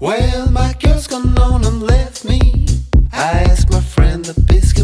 Well, my girl's gone on and left me. I asked my friend the biscuit.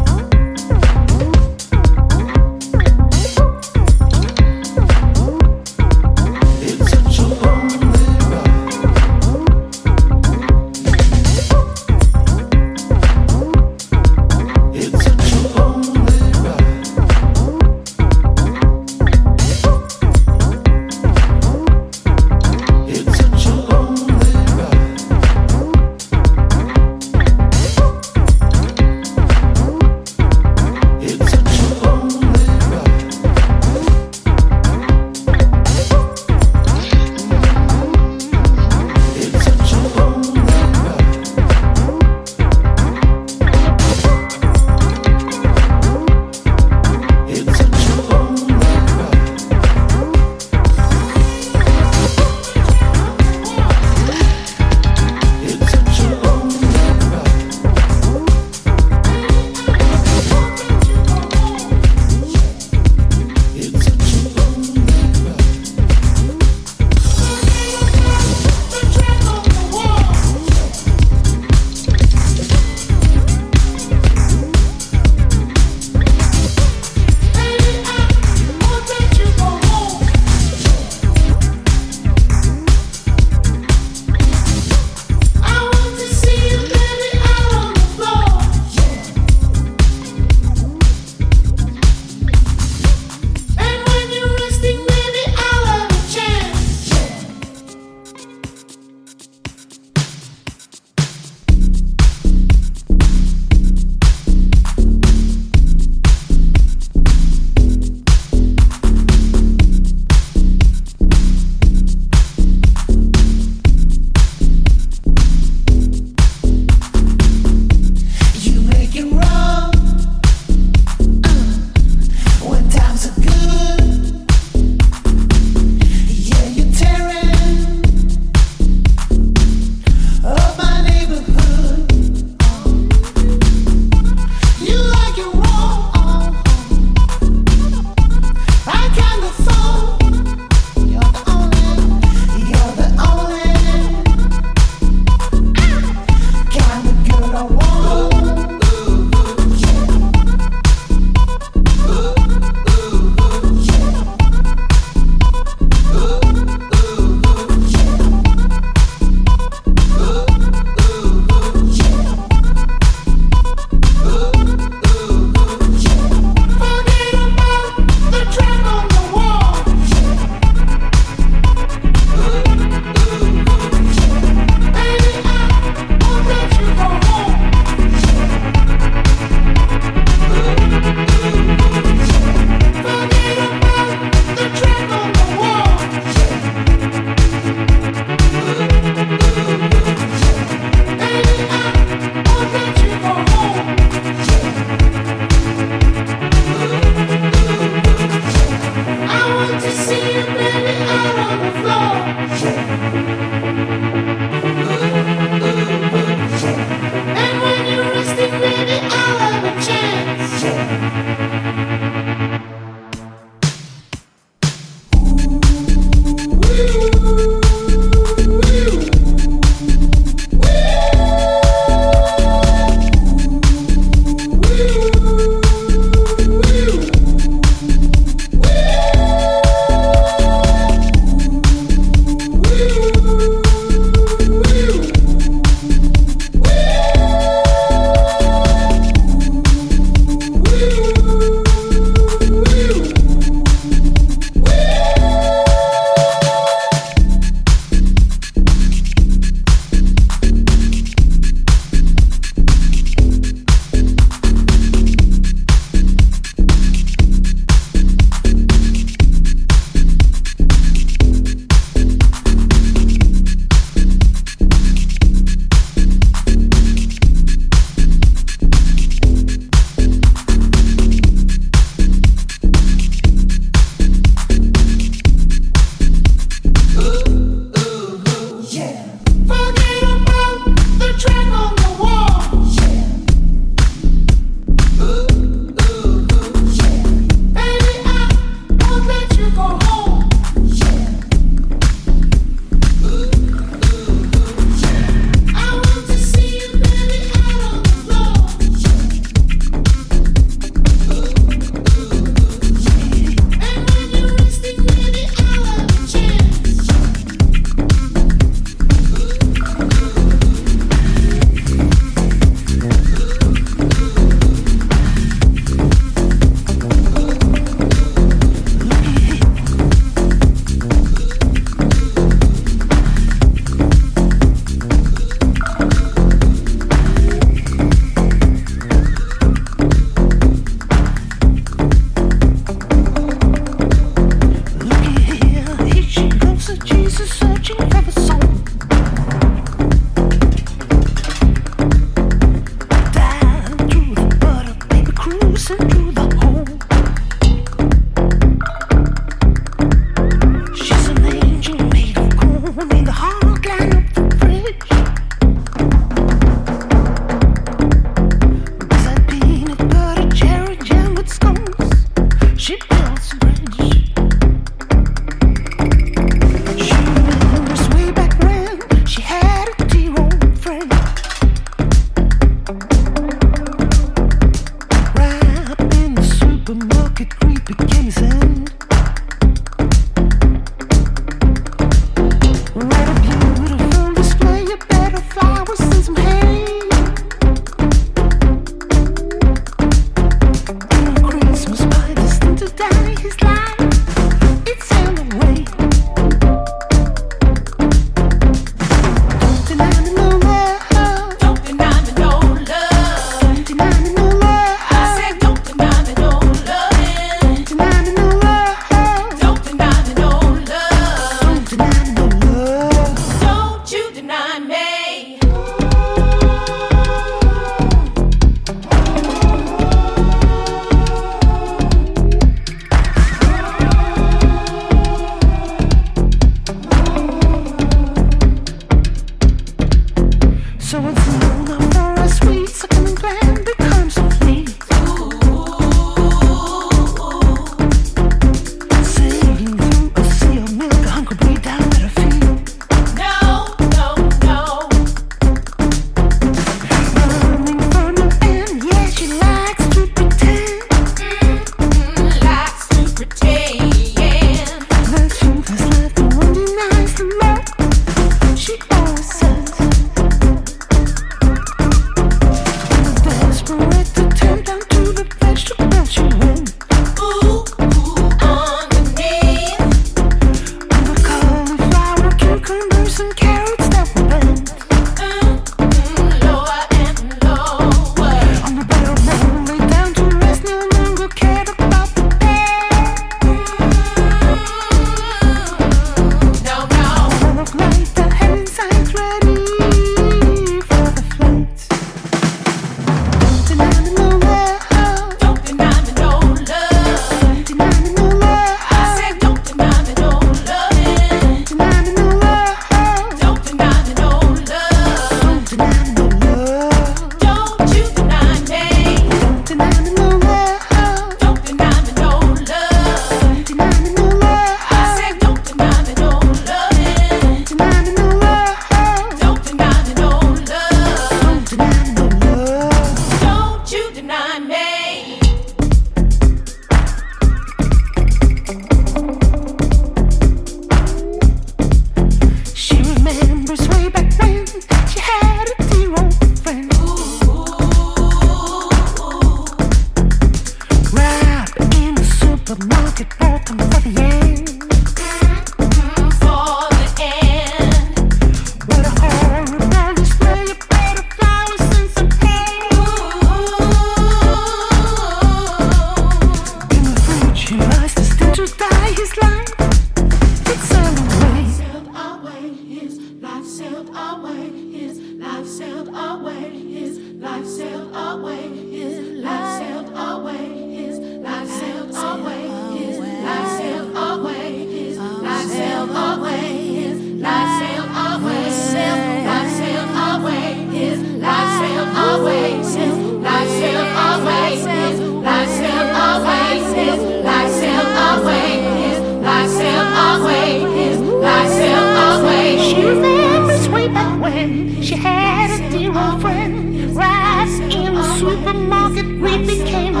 She had a dear old friend. Right in the supermarket, we became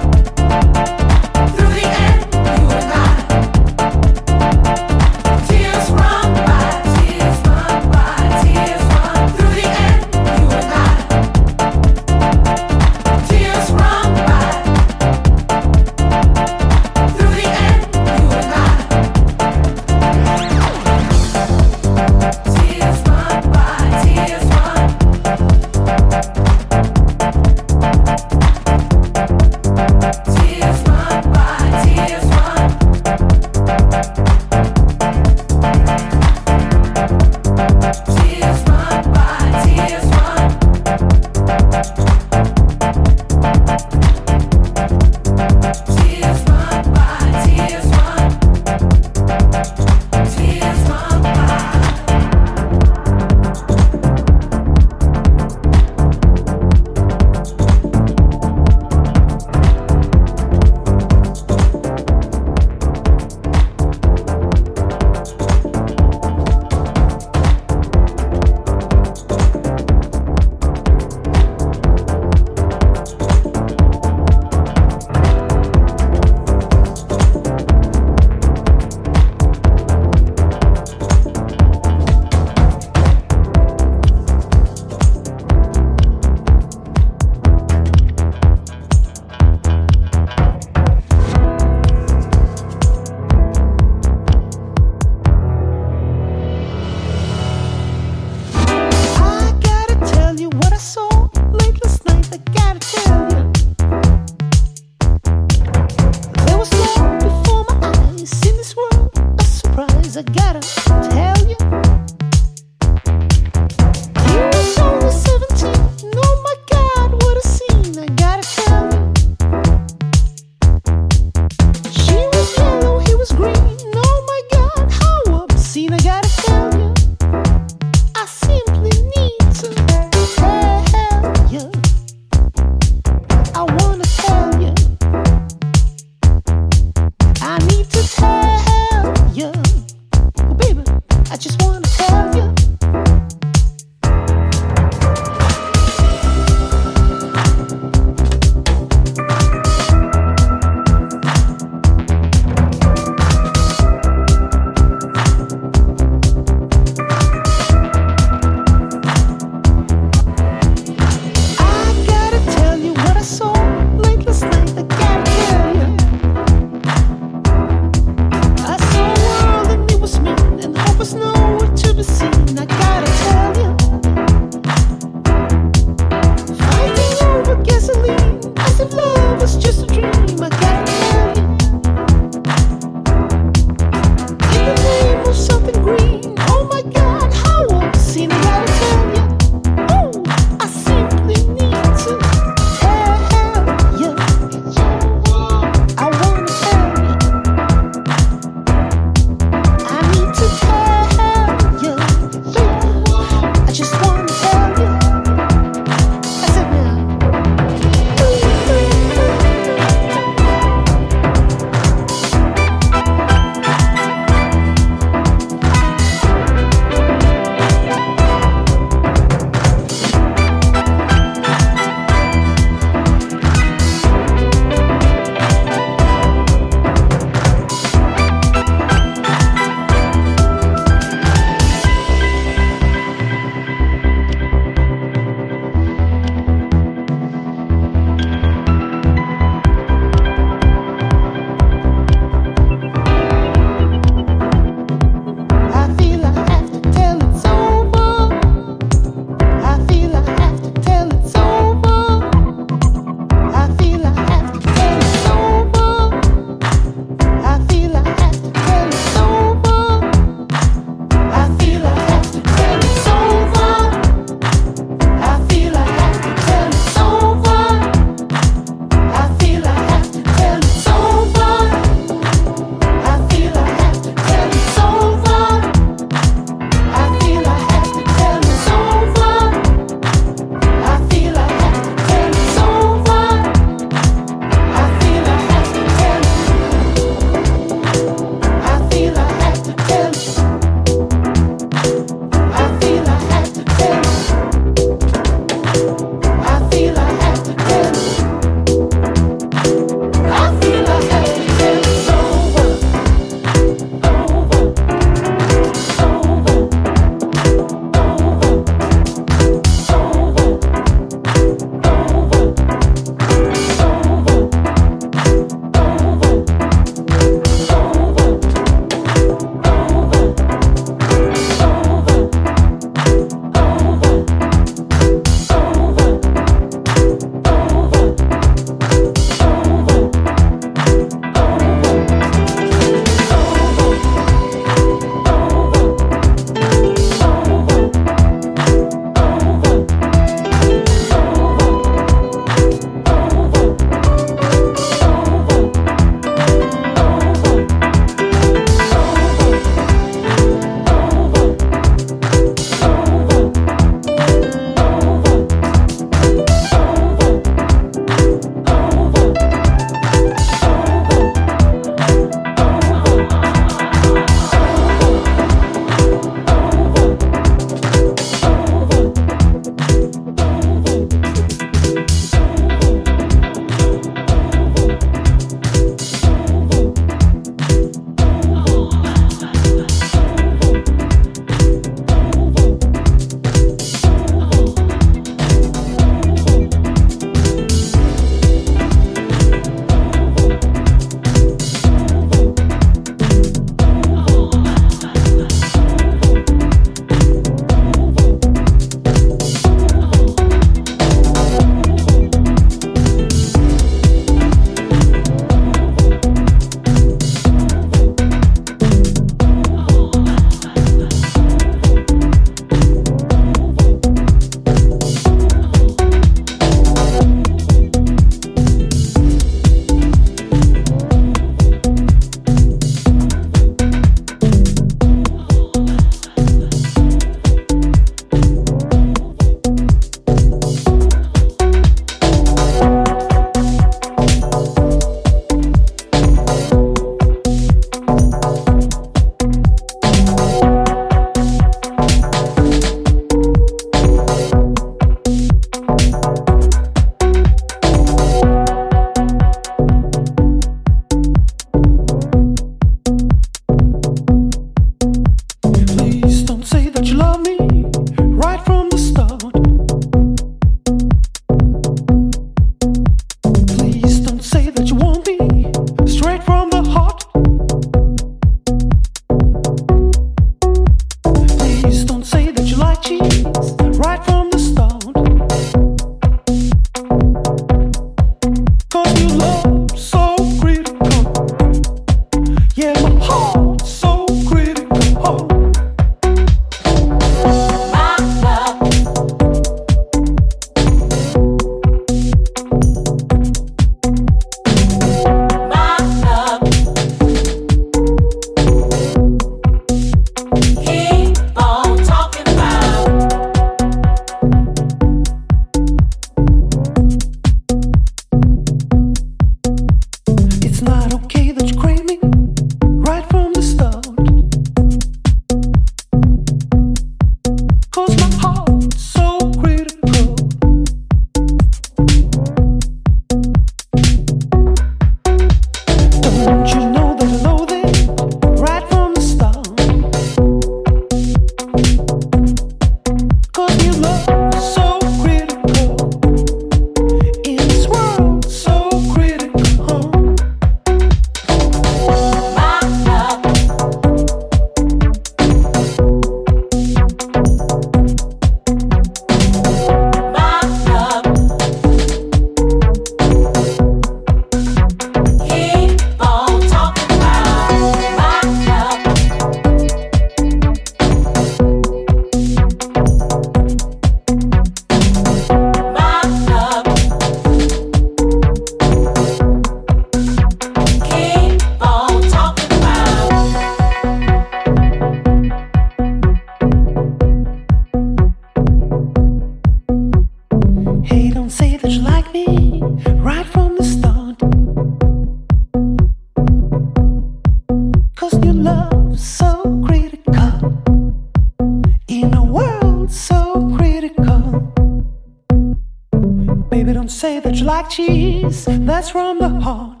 like cheese, that's from the heart.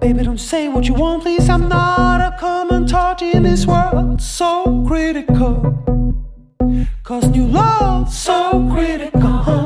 Baby, don't say what you want, please. I'm not a common tart in this world so critical. Cause new love's so critical.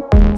Bye.